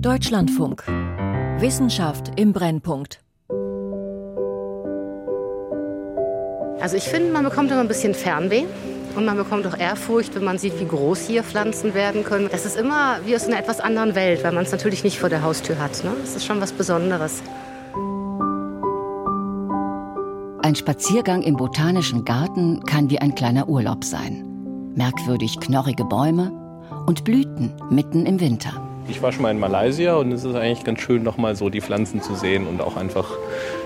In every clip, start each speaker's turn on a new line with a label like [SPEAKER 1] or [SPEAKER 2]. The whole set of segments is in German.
[SPEAKER 1] Deutschlandfunk. Wissenschaft im Brennpunkt.
[SPEAKER 2] Also ich finde, man bekommt immer ein bisschen Fernweh. Und man bekommt auch Ehrfurcht, wenn man sieht, wie groß hier Pflanzen werden können. Es ist immer wie aus einer etwas anderen Welt, weil man es natürlich nicht vor der Haustür hat. Ne? Das ist schon was Besonderes.
[SPEAKER 3] Ein Spaziergang im botanischen Garten kann wie ein kleiner Urlaub sein. Merkwürdig knorrige Bäume und Blüten mitten im Winter.
[SPEAKER 4] Ich war schon mal in Malaysia und es ist eigentlich ganz schön, noch mal so die Pflanzen zu sehen und auch einfach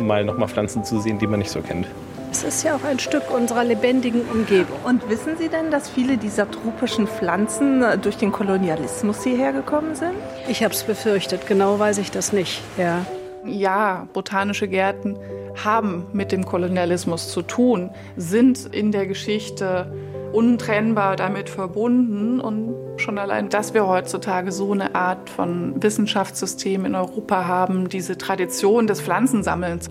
[SPEAKER 4] mal noch mal Pflanzen zu sehen, die man nicht so kennt.
[SPEAKER 5] Es ist ja auch ein Stück unserer lebendigen Umgebung.
[SPEAKER 6] Und wissen Sie denn, dass viele dieser tropischen Pflanzen äh, durch den Kolonialismus hierher gekommen sind?
[SPEAKER 5] Ich habe es befürchtet. Genau weiß ich das nicht. Ja.
[SPEAKER 7] Ja, botanische Gärten haben mit dem Kolonialismus zu tun, sind in der Geschichte untrennbar damit verbunden. Und schon allein, dass wir heutzutage so eine Art von Wissenschaftssystem in Europa haben, diese Tradition des Pflanzensammelns,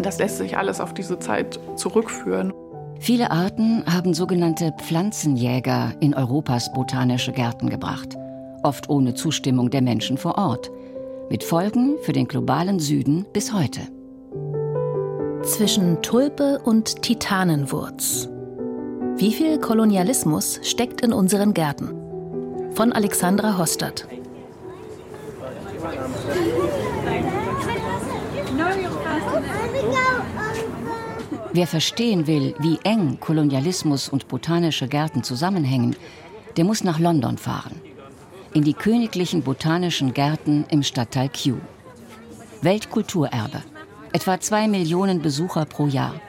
[SPEAKER 7] das lässt sich alles auf diese Zeit zurückführen.
[SPEAKER 3] Viele Arten haben sogenannte Pflanzenjäger in Europas botanische Gärten gebracht, oft ohne Zustimmung der Menschen vor Ort, mit Folgen für den globalen Süden bis heute.
[SPEAKER 1] Zwischen Tulpe und Titanenwurz. Wie viel Kolonialismus steckt in unseren Gärten? Von Alexandra Hostert.
[SPEAKER 3] Wer verstehen will, wie eng Kolonialismus und botanische Gärten zusammenhängen, der muss nach London fahren. In die königlichen botanischen Gärten im Stadtteil Kew. Weltkulturerbe. Etwa zwei Millionen Besucher pro Jahr.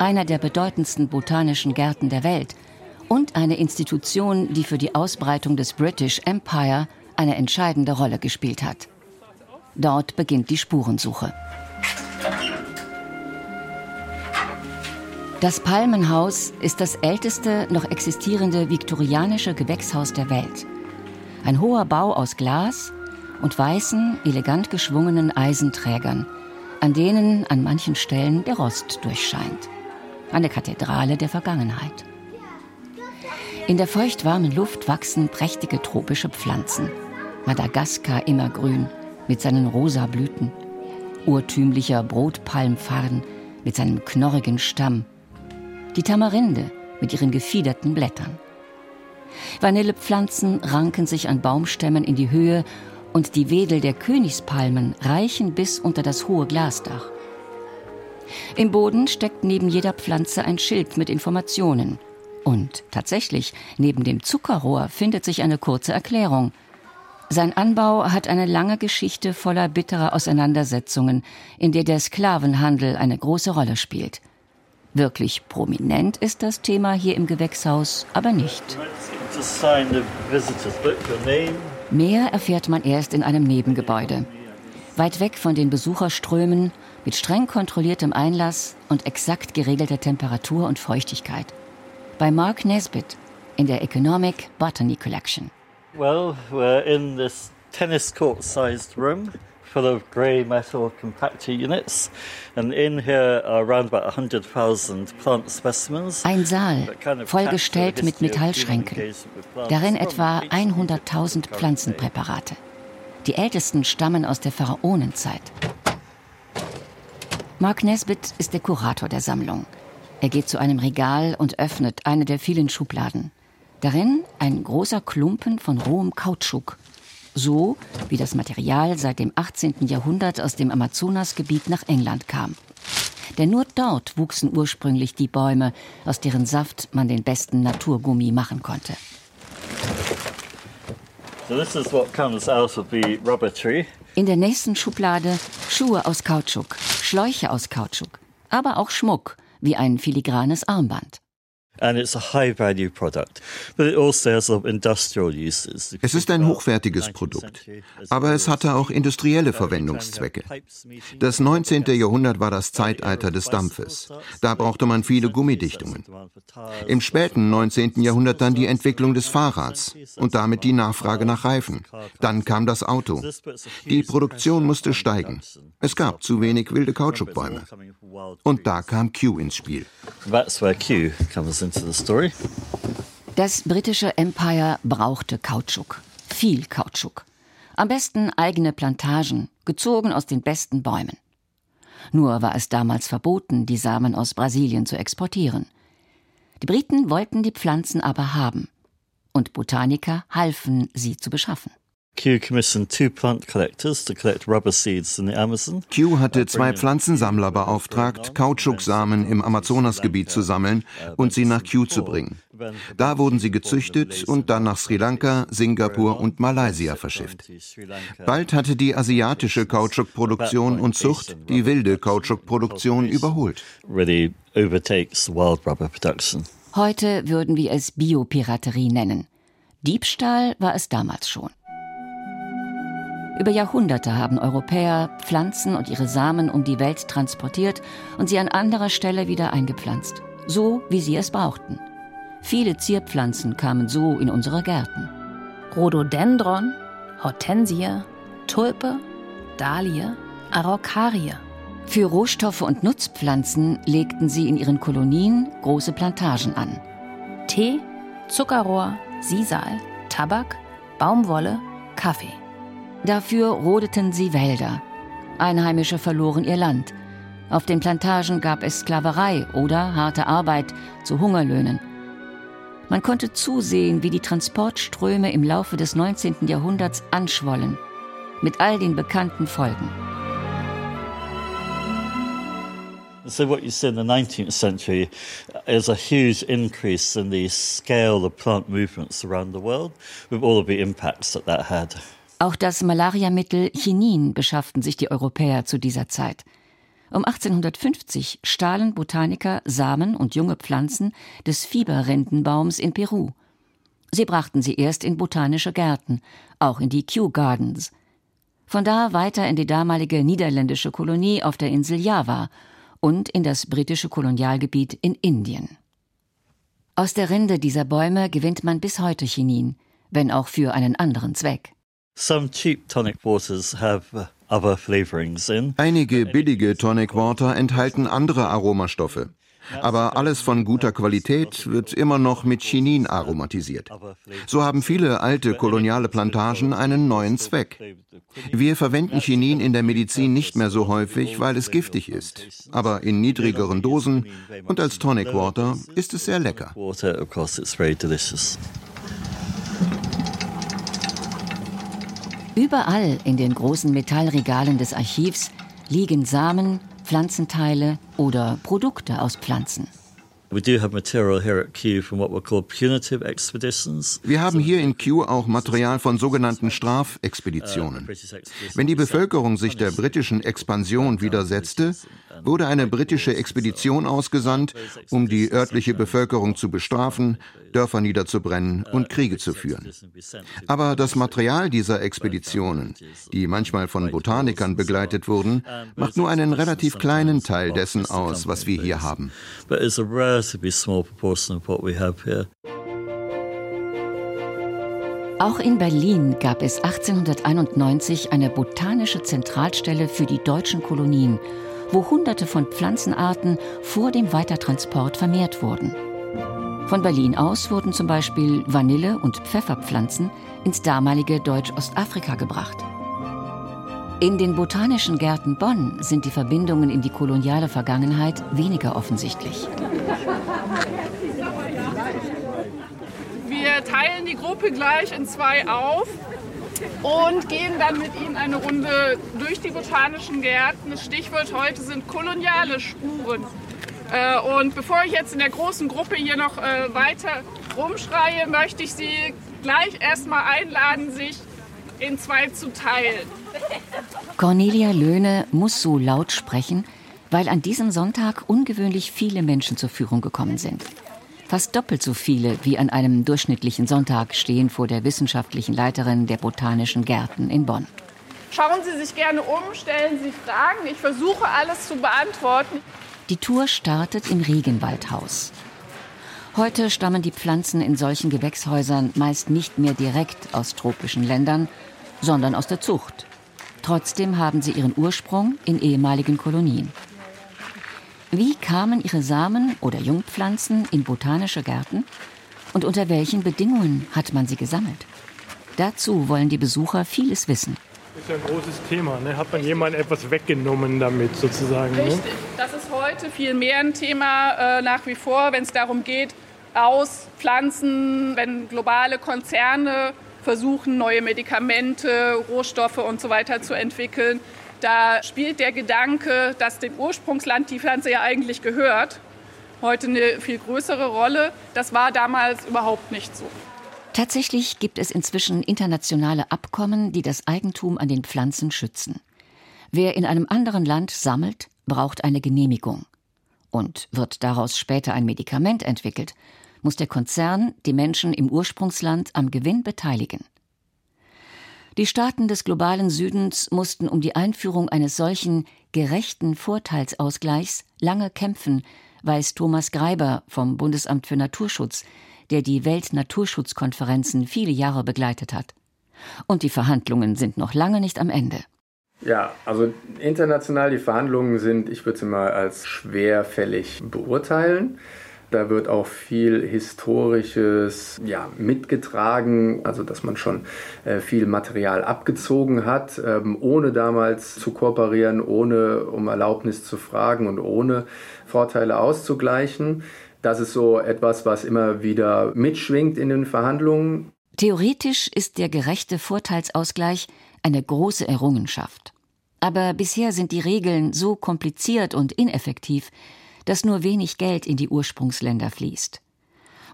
[SPEAKER 3] Einer der bedeutendsten botanischen Gärten der Welt. Und eine Institution, die für die Ausbreitung des British Empire eine entscheidende Rolle gespielt hat. Dort beginnt die Spurensuche. Das Palmenhaus ist das älteste noch existierende viktorianische Gewächshaus der Welt. Ein hoher Bau aus Glas und weißen, elegant geschwungenen Eisenträgern, an denen an manchen Stellen der Rost durchscheint. Eine Kathedrale der Vergangenheit. In der feuchtwarmen Luft wachsen prächtige tropische Pflanzen. Madagaskar immergrün mit seinen rosa Blüten. Urtümlicher Brotpalmfarn mit seinem knorrigen Stamm die Tamarinde mit ihren gefiederten Blättern. Vanillepflanzen ranken sich an Baumstämmen in die Höhe und die Wedel der Königspalmen reichen bis unter das hohe Glasdach. Im Boden steckt neben jeder Pflanze ein Schild mit Informationen. Und tatsächlich, neben dem Zuckerrohr findet sich eine kurze Erklärung. Sein Anbau hat eine lange Geschichte voller bitterer Auseinandersetzungen, in der der Sklavenhandel eine große Rolle spielt. Wirklich prominent ist das Thema hier im Gewächshaus aber nicht. Mehr erfährt man erst in einem Nebengebäude. Weit weg von den Besucherströmen, mit streng kontrolliertem Einlass und exakt geregelter Temperatur und Feuchtigkeit. Bei Mark Nesbitt in der Economic Botany Collection.
[SPEAKER 8] Well, we're in this tennis court-sized room full of grey metal compactor units. And in here are around about 100,000 plant specimens.
[SPEAKER 3] Ein Saal, vollgestellt mit Metallschränken. Darin etwa 100.000 Pflanzenpräparate. Die ältesten stammen aus der Pharaonenzeit. Mark Nesbitt ist der Kurator der Sammlung. Er geht zu einem Regal und öffnet eine der vielen Schubladen. Darin ein großer Klumpen von rohem Kautschuk, so wie das Material seit dem 18. Jahrhundert aus dem Amazonasgebiet nach England kam. Denn nur dort wuchsen ursprünglich die Bäume, aus deren Saft man den besten Naturgummi machen konnte. In der nächsten Schublade Schuhe aus Kautschuk, Schläuche aus Kautschuk, aber auch Schmuck, wie ein filigranes Armband.
[SPEAKER 8] Also
[SPEAKER 9] es ist ein hochwertiges Produkt, aber es hatte auch industrielle Verwendungszwecke. Das 19. Jahrhundert war das Zeitalter des Dampfes. Da brauchte man viele Gummidichtungen. Im späten 19. Jahrhundert dann die Entwicklung des Fahrrads und damit die Nachfrage nach Reifen. Dann kam das Auto. Die Produktion musste steigen. Es gab zu wenig wilde Kautschukbäume. Und da kam Q ins Spiel.
[SPEAKER 8] That's where Q comes into the story.
[SPEAKER 3] Das britische Empire brauchte Kautschuk. Viel Kautschuk. Am besten eigene Plantagen, gezogen aus den besten Bäumen. Nur war es damals verboten, die Samen aus Brasilien zu exportieren. Die Briten wollten die Pflanzen aber haben, und Botaniker halfen, sie zu beschaffen.
[SPEAKER 8] Kew commissioned two plant collectors to collect rubber seeds in the Amazon.
[SPEAKER 9] Kew hatte zwei Pflanzensammler beauftragt, Kautschuksamen im Amazonasgebiet zu sammeln und sie nach Kew zu bringen. Da wurden sie gezüchtet und dann nach Sri Lanka, Singapur und Malaysia verschifft. Bald hatte die asiatische Kautschukproduktion und Zucht die wilde Kautschukproduktion überholt.
[SPEAKER 3] Heute würden wir es Biopiraterie nennen. Diebstahl war es damals schon. Über Jahrhunderte haben Europäer Pflanzen und ihre Samen um die Welt transportiert und sie an anderer Stelle wieder eingepflanzt, so wie sie es brauchten. Viele Zierpflanzen kamen so in unsere Gärten.
[SPEAKER 1] Rhododendron, Hortensie, Tulpe, Dahlie, Araucarie.
[SPEAKER 3] Für Rohstoffe und Nutzpflanzen legten sie in ihren Kolonien große Plantagen an.
[SPEAKER 1] Tee, Zuckerrohr, Sisal, Tabak, Baumwolle, Kaffee.
[SPEAKER 3] Dafür rodeten sie Wälder. Einheimische verloren ihr Land. Auf den Plantagen gab es Sklaverei oder harte Arbeit zu Hungerlöhnen. Man konnte zusehen, wie die Transportströme im Laufe des 19. Jahrhunderts anschwollen, mit all den bekannten Folgen.
[SPEAKER 8] So what you see in the 19th century is a huge increase in the scale of plant movements around the world, with all of the impacts that that had.
[SPEAKER 3] Auch das Malariamittel Chinin beschafften sich die Europäer zu dieser Zeit. Um 1850 stahlen Botaniker Samen und junge Pflanzen des Fieberrentenbaums in Peru. Sie brachten sie erst in botanische Gärten, auch in die Kew Gardens. Von da weiter in die damalige niederländische Kolonie auf der Insel Java und in das britische Kolonialgebiet in Indien. Aus der Rinde dieser Bäume gewinnt man bis heute Chinin, wenn auch für einen anderen Zweck.
[SPEAKER 8] Some cheap tonic waters have uh, other flavorings in.
[SPEAKER 9] Einige billige Tonic Water enthalten andere Aromastoffe. Aber alles von guter Qualität wird immer noch mit Chinin aromatisiert. So haben viele alte koloniale Plantagen einen neuen Zweck. Wir verwenden Chinin in der Medizin nicht mehr so häufig, weil es giftig ist. Aber in niedrigeren Dosen und als Tonic Water ist es sehr lecker.
[SPEAKER 3] Überall in den großen Metallregalen des Archivs liegen Samen, Pflanzenteile oder Produkte aus Pflanzen.
[SPEAKER 9] Wir haben hier in Kew auch Material von sogenannten Strafexpeditionen. Wenn die Bevölkerung sich der britischen Expansion widersetzte, wurde eine britische Expedition ausgesandt, um die örtliche Bevölkerung zu bestrafen, Dörfer niederzubrennen und Kriege zu führen. Aber das Material dieser Expeditionen, die manchmal von Botanikern begleitet wurden, macht nur einen relativ kleinen Teil dessen aus, was wir hier haben.
[SPEAKER 3] Auch in Berlin gab es 1891 eine botanische Zentralstelle für die deutschen Kolonien, wo Hunderte von Pflanzenarten vor dem Weitertransport vermehrt wurden. Von Berlin aus wurden zum Beispiel Vanille- und Pfefferpflanzen ins damalige Deutsch-Ostafrika gebracht. In den botanischen Gärten Bonn sind die Verbindungen in die koloniale Vergangenheit weniger offensichtlich.
[SPEAKER 7] Wir teilen die Gruppe gleich in zwei auf und gehen dann mit Ihnen eine Runde durch die botanischen Gärten. Das Stichwort heute sind koloniale Spuren. Äh, und bevor ich jetzt in der großen Gruppe hier noch äh, weiter rumschreie, möchte ich Sie gleich erstmal einladen, sich in zwei zu teilen.
[SPEAKER 3] Cornelia Löhne muss so laut sprechen, weil an diesem Sonntag ungewöhnlich viele Menschen zur Führung gekommen sind. Fast doppelt so viele wie an einem durchschnittlichen Sonntag stehen vor der wissenschaftlichen Leiterin der Botanischen Gärten in Bonn.
[SPEAKER 7] Schauen Sie sich gerne um, stellen Sie Fragen. Ich versuche alles zu beantworten.
[SPEAKER 3] Die Tour startet im Regenwaldhaus. Heute stammen die Pflanzen in solchen Gewächshäusern meist nicht mehr direkt aus tropischen Ländern, sondern aus der Zucht. Trotzdem haben sie ihren Ursprung in ehemaligen Kolonien. Wie kamen ihre Samen oder Jungpflanzen in botanische Gärten und unter welchen Bedingungen hat man sie gesammelt? Dazu wollen die Besucher vieles wissen.
[SPEAKER 10] Das ist ja ein großes Thema. Ne? Hat man jemandem etwas weggenommen damit sozusagen?
[SPEAKER 7] Ne? Richtig. Das ist heute viel mehr ein Thema äh, nach wie vor, wenn es darum geht, aus Pflanzen, wenn globale Konzerne versuchen, neue Medikamente, Rohstoffe und so weiter zu entwickeln. Da spielt der Gedanke, dass dem Ursprungsland die Pflanze ja eigentlich gehört, heute eine viel größere Rolle. Das war damals überhaupt nicht so.
[SPEAKER 3] Tatsächlich gibt es inzwischen internationale Abkommen, die das Eigentum an den Pflanzen schützen. Wer in einem anderen Land sammelt, braucht eine Genehmigung. Und wird daraus später ein Medikament entwickelt, muss der Konzern die Menschen im Ursprungsland am Gewinn beteiligen. Die Staaten des globalen Südens mussten um die Einführung eines solchen gerechten Vorteilsausgleichs lange kämpfen, weiß Thomas Greiber vom Bundesamt für Naturschutz, der die Weltnaturschutzkonferenzen viele Jahre begleitet hat. Und die Verhandlungen sind noch lange nicht am Ende.
[SPEAKER 11] Ja, also international die Verhandlungen sind, ich würde sie mal als schwerfällig beurteilen. Da wird auch viel Historisches ja, mitgetragen, also dass man schon äh, viel Material abgezogen hat, ähm, ohne damals zu kooperieren, ohne um Erlaubnis zu fragen und ohne Vorteile auszugleichen. Das ist so etwas, was immer wieder mitschwingt in den Verhandlungen.
[SPEAKER 3] Theoretisch ist der gerechte Vorteilsausgleich eine große Errungenschaft. Aber bisher sind die Regeln so kompliziert und ineffektiv, dass nur wenig Geld in die Ursprungsländer fließt.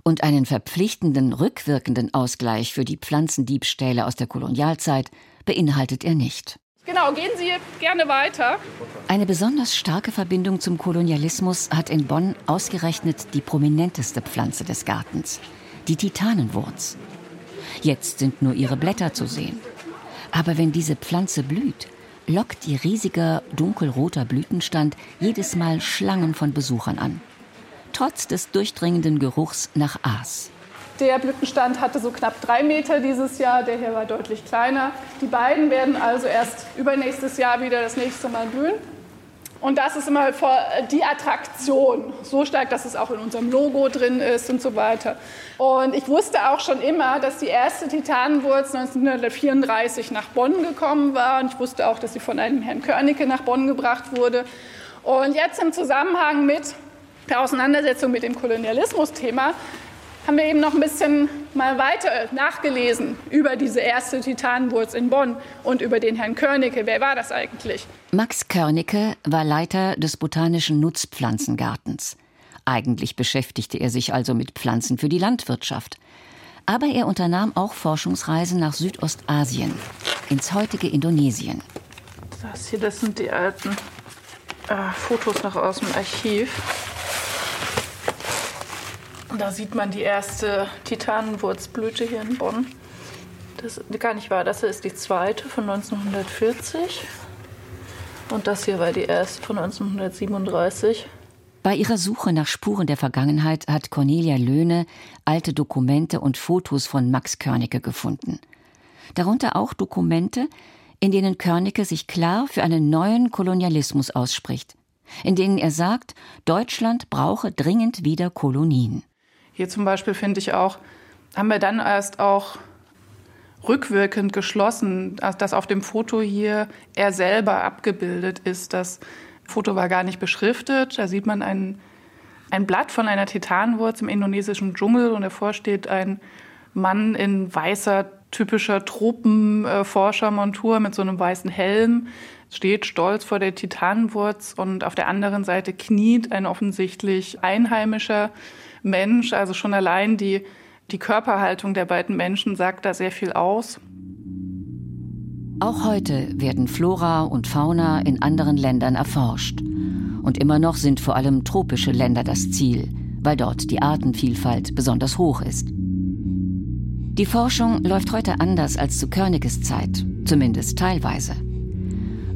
[SPEAKER 3] Und einen verpflichtenden rückwirkenden Ausgleich für die Pflanzendiebstähle aus der Kolonialzeit beinhaltet er nicht.
[SPEAKER 7] Genau, gehen Sie gerne weiter.
[SPEAKER 3] Eine besonders starke Verbindung zum Kolonialismus hat in Bonn ausgerechnet die prominenteste Pflanze des Gartens, die Titanenwurz. Jetzt sind nur ihre Blätter zu sehen. Aber wenn diese Pflanze blüht, lockt ihr riesiger dunkelroter Blütenstand jedes Mal Schlangen von Besuchern an. Trotz des durchdringenden Geruchs nach Aas.
[SPEAKER 7] Der Blütenstand hatte so knapp drei Meter dieses Jahr, der hier war deutlich kleiner. Die beiden werden also erst übernächstes Jahr wieder das nächste Mal blühen. Und das ist immer die Attraktion, so stark, dass es auch in unserem Logo drin ist und so weiter. Und ich wusste auch schon immer, dass die erste Titanenwurz 1934 nach Bonn gekommen war. Und ich wusste auch, dass sie von einem Herrn Körnicke nach Bonn gebracht wurde. Und jetzt im Zusammenhang mit der Auseinandersetzung mit dem Kolonialismus-Thema haben wir eben noch ein bisschen mal weiter nachgelesen über diese erste Titanenwurz in Bonn und über den Herrn Körnicke. Wer war das eigentlich?
[SPEAKER 3] Max Körnicke war Leiter des Botanischen Nutzpflanzengartens. Eigentlich beschäftigte er sich also mit Pflanzen für die Landwirtschaft. Aber er unternahm auch Forschungsreisen nach Südostasien, ins heutige Indonesien.
[SPEAKER 7] Das hier, das sind die alten äh, Fotos noch aus dem Archiv. Da sieht man die erste Titanenwurzblüte hier in Bonn. Das ist gar nicht wahr, das hier ist die zweite von 1940. Und das hier war die erste von 1937.
[SPEAKER 3] Bei ihrer Suche nach Spuren der Vergangenheit hat Cornelia Löhne alte Dokumente und Fotos von Max Körnicke gefunden. Darunter auch Dokumente, in denen Körnicke sich klar für einen neuen Kolonialismus ausspricht, in denen er sagt, Deutschland brauche dringend wieder Kolonien.
[SPEAKER 7] Hier zum Beispiel finde ich auch, haben wir dann erst auch rückwirkend geschlossen, dass auf dem Foto hier er selber abgebildet ist. Das Foto war gar nicht beschriftet. Da sieht man ein, ein Blatt von einer Titanwurz im indonesischen Dschungel und davor steht ein Mann in weißer, typischer Tropenforschermontur mit so einem weißen Helm, steht stolz vor der Titanwurz und auf der anderen Seite kniet ein offensichtlich Einheimischer Mensch. Also schon allein die, die Körperhaltung der beiden Menschen sagt da sehr viel aus.
[SPEAKER 3] Auch heute werden Flora und Fauna in anderen Ländern erforscht. Und immer noch sind vor allem tropische Länder das Ziel, weil dort die Artenvielfalt besonders hoch ist. Die Forschung läuft heute anders als zu Körniges Zeit, zumindest teilweise.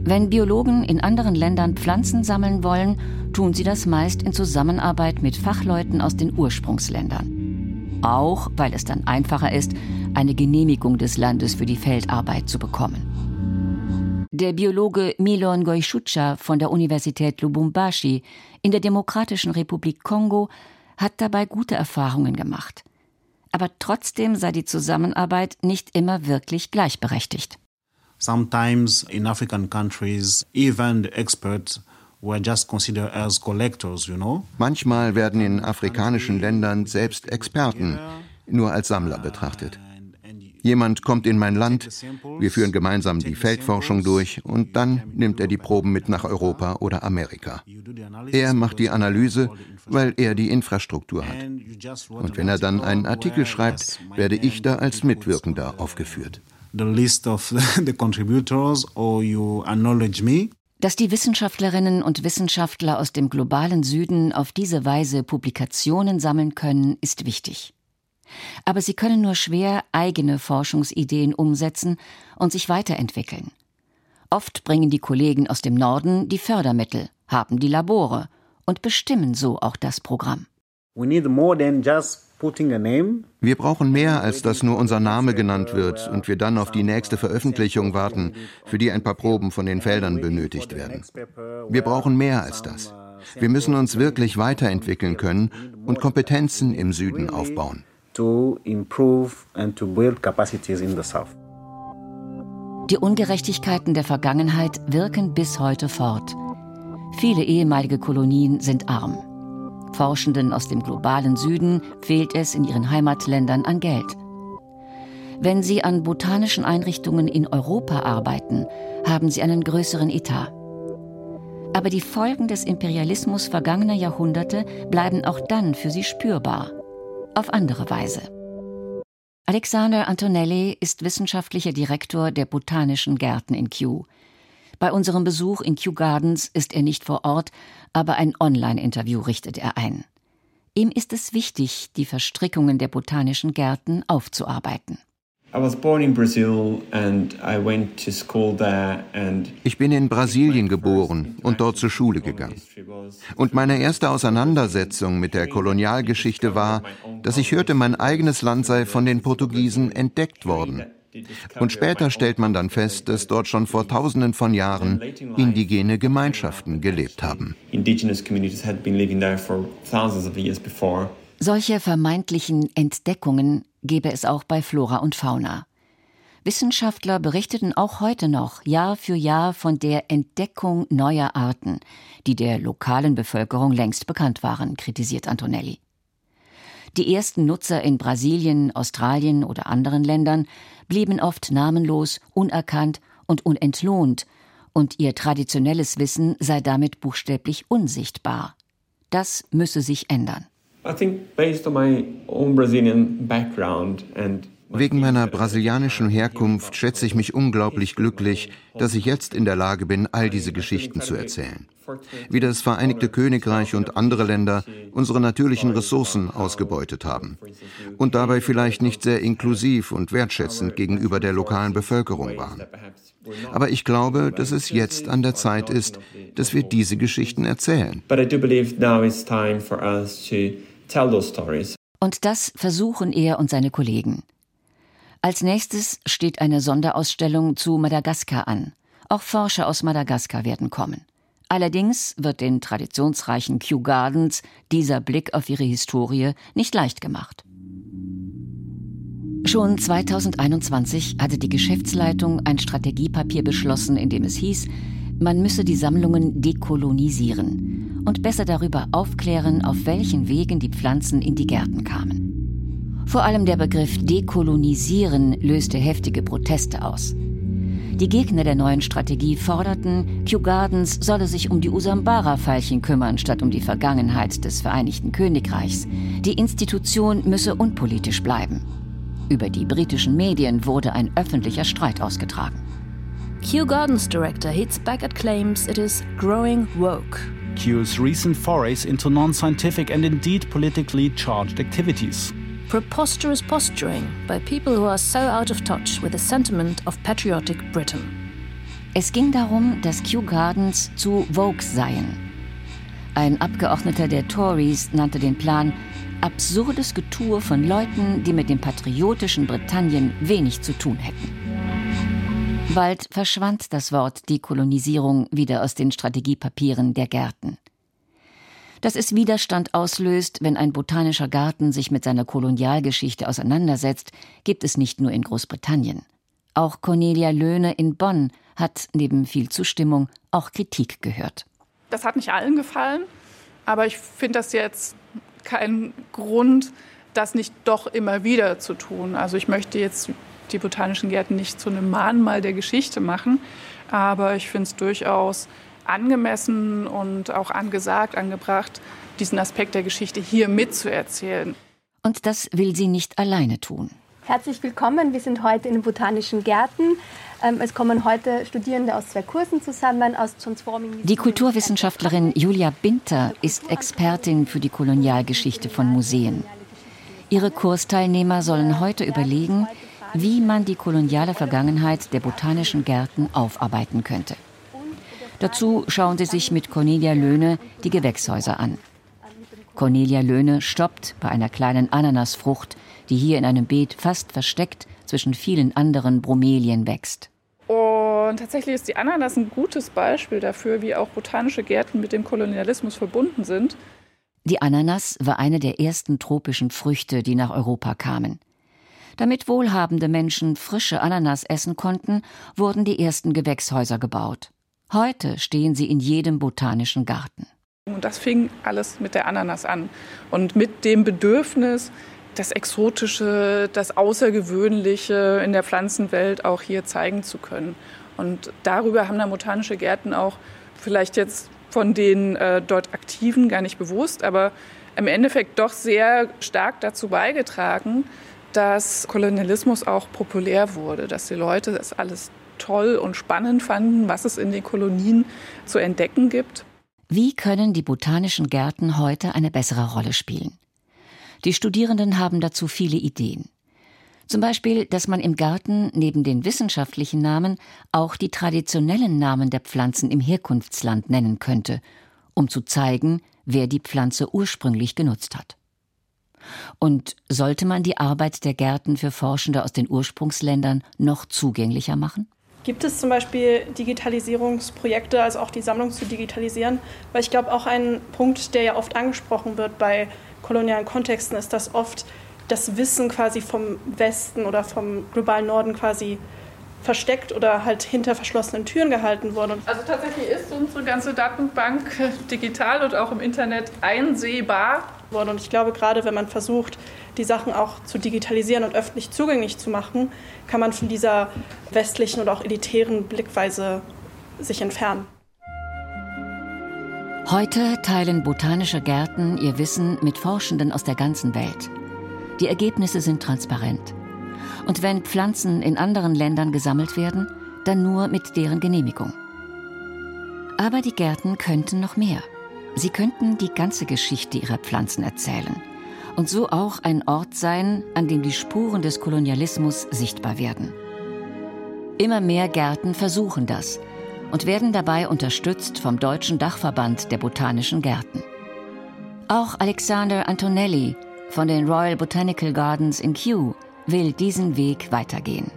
[SPEAKER 3] Wenn Biologen in anderen Ländern Pflanzen sammeln wollen, tun sie das meist in Zusammenarbeit mit Fachleuten aus den Ursprungsländern. Auch weil es dann einfacher ist, eine Genehmigung des Landes für die Feldarbeit zu bekommen. Der Biologe Milon Goishucha von der Universität Lubumbashi in der Demokratischen Republik Kongo hat dabei gute Erfahrungen gemacht. Aber trotzdem sei die Zusammenarbeit nicht immer wirklich gleichberechtigt.
[SPEAKER 12] Sometimes in African countries, even the experts
[SPEAKER 9] Manchmal werden in afrikanischen Ländern selbst Experten nur als Sammler betrachtet. Jemand kommt in mein Land, wir führen gemeinsam die Feldforschung durch und dann nimmt er die Proben mit nach Europa oder Amerika. Er macht die Analyse, weil er die Infrastruktur hat. Und wenn er dann einen Artikel schreibt, werde ich da als Mitwirkender aufgeführt.
[SPEAKER 12] The list of the contributors or you acknowledge me.
[SPEAKER 3] Dass die Wissenschaftlerinnen und Wissenschaftler aus dem globalen Süden auf diese Weise Publikationen sammeln können, ist wichtig. Aber sie können nur schwer eigene Forschungsideen umsetzen und sich weiterentwickeln. Oft bringen die Kollegen aus dem Norden die Fördermittel, haben die Labore und bestimmen so auch das Programm.
[SPEAKER 9] We need more than just wir brauchen mehr, als dass nur unser Name genannt wird und wir dann auf die nächste Veröffentlichung warten, für die ein paar Proben von den Feldern benötigt werden. Wir brauchen mehr als das. Wir müssen uns wirklich weiterentwickeln können und Kompetenzen im Süden aufbauen.
[SPEAKER 3] Die Ungerechtigkeiten der Vergangenheit wirken bis heute fort. Viele ehemalige Kolonien sind arm. Forschenden aus dem globalen Süden fehlt es in ihren Heimatländern an Geld. Wenn sie an botanischen Einrichtungen in Europa arbeiten, haben sie einen größeren Etat. Aber die Folgen des Imperialismus vergangener Jahrhunderte bleiben auch dann für sie spürbar, auf andere Weise. Alexander Antonelli ist wissenschaftlicher Direktor der Botanischen Gärten in Kew. Bei unserem Besuch in Kew Gardens ist er nicht vor Ort, aber ein Online-Interview richtet er ein. Ihm ist es wichtig, die Verstrickungen der botanischen Gärten aufzuarbeiten.
[SPEAKER 9] Ich bin in Brasilien geboren und dort zur Schule gegangen. Und meine erste Auseinandersetzung mit der Kolonialgeschichte war, dass ich hörte, mein eigenes Land sei von den Portugiesen entdeckt worden. Und später stellt man dann fest, dass dort schon vor Tausenden von Jahren indigene Gemeinschaften gelebt haben.
[SPEAKER 3] Solche vermeintlichen Entdeckungen gäbe es auch bei Flora und Fauna. Wissenschaftler berichteten auch heute noch Jahr für Jahr von der Entdeckung neuer Arten, die der lokalen Bevölkerung längst bekannt waren, kritisiert Antonelli. Die ersten Nutzer in Brasilien, Australien oder anderen Ländern blieben oft namenlos, unerkannt und unentlohnt, und ihr traditionelles Wissen sei damit buchstäblich unsichtbar. Das müsse sich ändern.
[SPEAKER 9] Wegen meiner brasilianischen Herkunft schätze ich mich unglaublich glücklich, dass ich jetzt in der Lage bin, all diese Geschichten zu erzählen wie das Vereinigte Königreich und andere Länder unsere natürlichen Ressourcen ausgebeutet haben und dabei vielleicht nicht sehr inklusiv und wertschätzend gegenüber der lokalen Bevölkerung waren. Aber ich glaube, dass es jetzt an der Zeit ist, dass wir diese Geschichten erzählen.
[SPEAKER 3] Und das versuchen er und seine Kollegen. Als nächstes steht eine Sonderausstellung zu Madagaskar an. Auch Forscher aus Madagaskar werden kommen. Allerdings wird den traditionsreichen Kew Gardens dieser Blick auf ihre Historie nicht leicht gemacht. Schon 2021 hatte die Geschäftsleitung ein Strategiepapier beschlossen, in dem es hieß, man müsse die Sammlungen dekolonisieren und besser darüber aufklären, auf welchen Wegen die Pflanzen in die Gärten kamen. Vor allem der Begriff dekolonisieren löste heftige Proteste aus. Die Gegner der neuen Strategie forderten, Kew Gardens solle sich um die Usambara-Veilchen kümmern, statt um die Vergangenheit des Vereinigten Königreichs. Die Institution müsse unpolitisch bleiben. Über die britischen Medien wurde ein öffentlicher Streit ausgetragen.
[SPEAKER 1] Kew Gardens Director hits back at claims it is growing woke.
[SPEAKER 12] Kew's recent forays into non-scientific and indeed politically charged activities
[SPEAKER 1] preposterous posturing by people who are so out of touch with the sentiment of patriotic Britain.
[SPEAKER 3] Es ging darum, dass Kew Gardens zu Vogue seien. Ein Abgeordneter der Tories nannte den Plan absurdes Getue von Leuten, die mit dem patriotischen Britannien wenig zu tun hätten. Bald verschwand das Wort Dekolonisierung wieder aus den Strategiepapieren der Gärten. Dass es Widerstand auslöst, wenn ein botanischer Garten sich mit seiner Kolonialgeschichte auseinandersetzt, gibt es nicht nur in Großbritannien. Auch Cornelia Löhne in Bonn hat neben viel Zustimmung auch Kritik gehört.
[SPEAKER 7] Das hat nicht allen gefallen, aber ich finde das jetzt kein Grund, das nicht doch immer wieder zu tun. Also ich möchte jetzt die botanischen Gärten nicht zu einem Mahnmal der Geschichte machen, aber ich finde es durchaus angemessen und auch angesagt, angebracht, diesen Aspekt der Geschichte hier mitzuerzählen.
[SPEAKER 3] Und das will sie nicht alleine tun.
[SPEAKER 13] Herzlich willkommen. Wir sind heute in den Botanischen Gärten. Ähm, es kommen heute Studierende aus zwei Kursen zusammen, aus Transforming.
[SPEAKER 3] Die Kulturwissenschaftlerin Julia Binter ist Expertin für die Kolonialgeschichte von Museen. Ihre Kursteilnehmer sollen heute überlegen, wie man die koloniale Vergangenheit der botanischen Gärten aufarbeiten könnte. Dazu schauen sie sich mit Cornelia Löhne die Gewächshäuser an. Cornelia Löhne stoppt bei einer kleinen Ananasfrucht, die hier in einem Beet fast versteckt zwischen vielen anderen Bromelien wächst.
[SPEAKER 7] Und tatsächlich ist die Ananas ein gutes Beispiel dafür, wie auch botanische Gärten mit dem Kolonialismus verbunden sind.
[SPEAKER 3] Die Ananas war eine der ersten tropischen Früchte, die nach Europa kamen. Damit wohlhabende Menschen frische Ananas essen konnten, wurden die ersten Gewächshäuser gebaut. Heute stehen sie in jedem botanischen Garten.
[SPEAKER 7] Und das fing alles mit der Ananas an. Und mit dem Bedürfnis, das Exotische, das Außergewöhnliche in der Pflanzenwelt auch hier zeigen zu können. Und darüber haben dann botanische Gärten auch vielleicht jetzt von den äh, dort Aktiven gar nicht bewusst, aber im Endeffekt doch sehr stark dazu beigetragen, dass Kolonialismus auch populär wurde, dass die Leute das alles toll und spannend fanden, was es in den Kolonien zu entdecken gibt.
[SPEAKER 3] Wie können die botanischen Gärten heute eine bessere Rolle spielen? Die Studierenden haben dazu viele Ideen. Zum Beispiel, dass man im Garten neben den wissenschaftlichen Namen auch die traditionellen Namen der Pflanzen im Herkunftsland nennen könnte, um zu zeigen, wer die Pflanze ursprünglich genutzt hat. Und sollte man die Arbeit der Gärten für Forschende aus den Ursprungsländern noch zugänglicher machen?
[SPEAKER 14] Gibt es zum Beispiel Digitalisierungsprojekte, also auch die Sammlung zu digitalisieren? Weil ich glaube, auch ein Punkt, der ja oft angesprochen wird bei kolonialen Kontexten, ist, dass oft das Wissen quasi vom Westen oder vom globalen Norden quasi versteckt oder halt hinter verschlossenen Türen gehalten wurde.
[SPEAKER 7] Also tatsächlich ist unsere ganze Datenbank digital und auch im Internet einsehbar.
[SPEAKER 14] Und ich glaube, gerade wenn man versucht, die Sachen auch zu digitalisieren und öffentlich zugänglich zu machen, kann man von dieser westlichen oder auch elitären Blickweise sich entfernen.
[SPEAKER 3] Heute teilen botanische Gärten ihr Wissen mit Forschenden aus der ganzen Welt. Die Ergebnisse sind transparent. Und wenn Pflanzen in anderen Ländern gesammelt werden, dann nur mit deren Genehmigung. Aber die Gärten könnten noch mehr. Sie könnten die ganze Geschichte ihrer Pflanzen erzählen und so auch ein Ort sein, an dem die Spuren des Kolonialismus sichtbar werden. Immer mehr Gärten versuchen das und werden dabei unterstützt vom Deutschen Dachverband der Botanischen Gärten. Auch Alexander Antonelli von den Royal Botanical Gardens in Kew will diesen Weg weitergehen.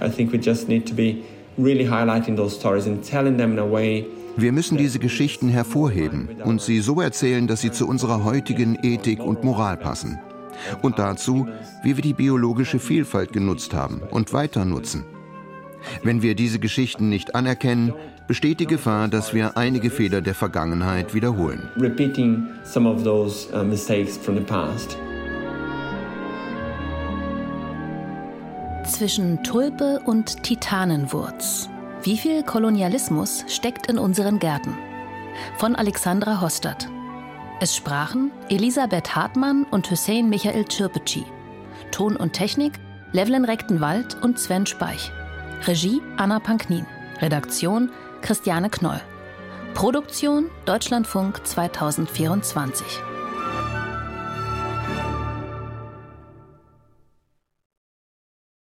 [SPEAKER 3] I think we just need to be really highlighting those stories and telling them in a way
[SPEAKER 9] wir müssen diese Geschichten hervorheben und sie so erzählen, dass sie zu unserer heutigen Ethik und Moral passen. Und dazu, wie wir die biologische Vielfalt genutzt haben und weiter nutzen. Wenn wir diese Geschichten nicht anerkennen, besteht die Gefahr, dass wir einige Fehler der Vergangenheit wiederholen. Uh.
[SPEAKER 1] Zwischen Tulpe und Titanenwurz. Wie viel Kolonialismus steckt in unseren Gärten? Von Alexandra Hostert. Es sprachen Elisabeth Hartmann und Hussein Michael Çirpeci. Ton und Technik Levlen Rechtenwald und Sven Speich. Regie Anna Panknin. Redaktion Christiane Knoll. Produktion Deutschlandfunk 2024.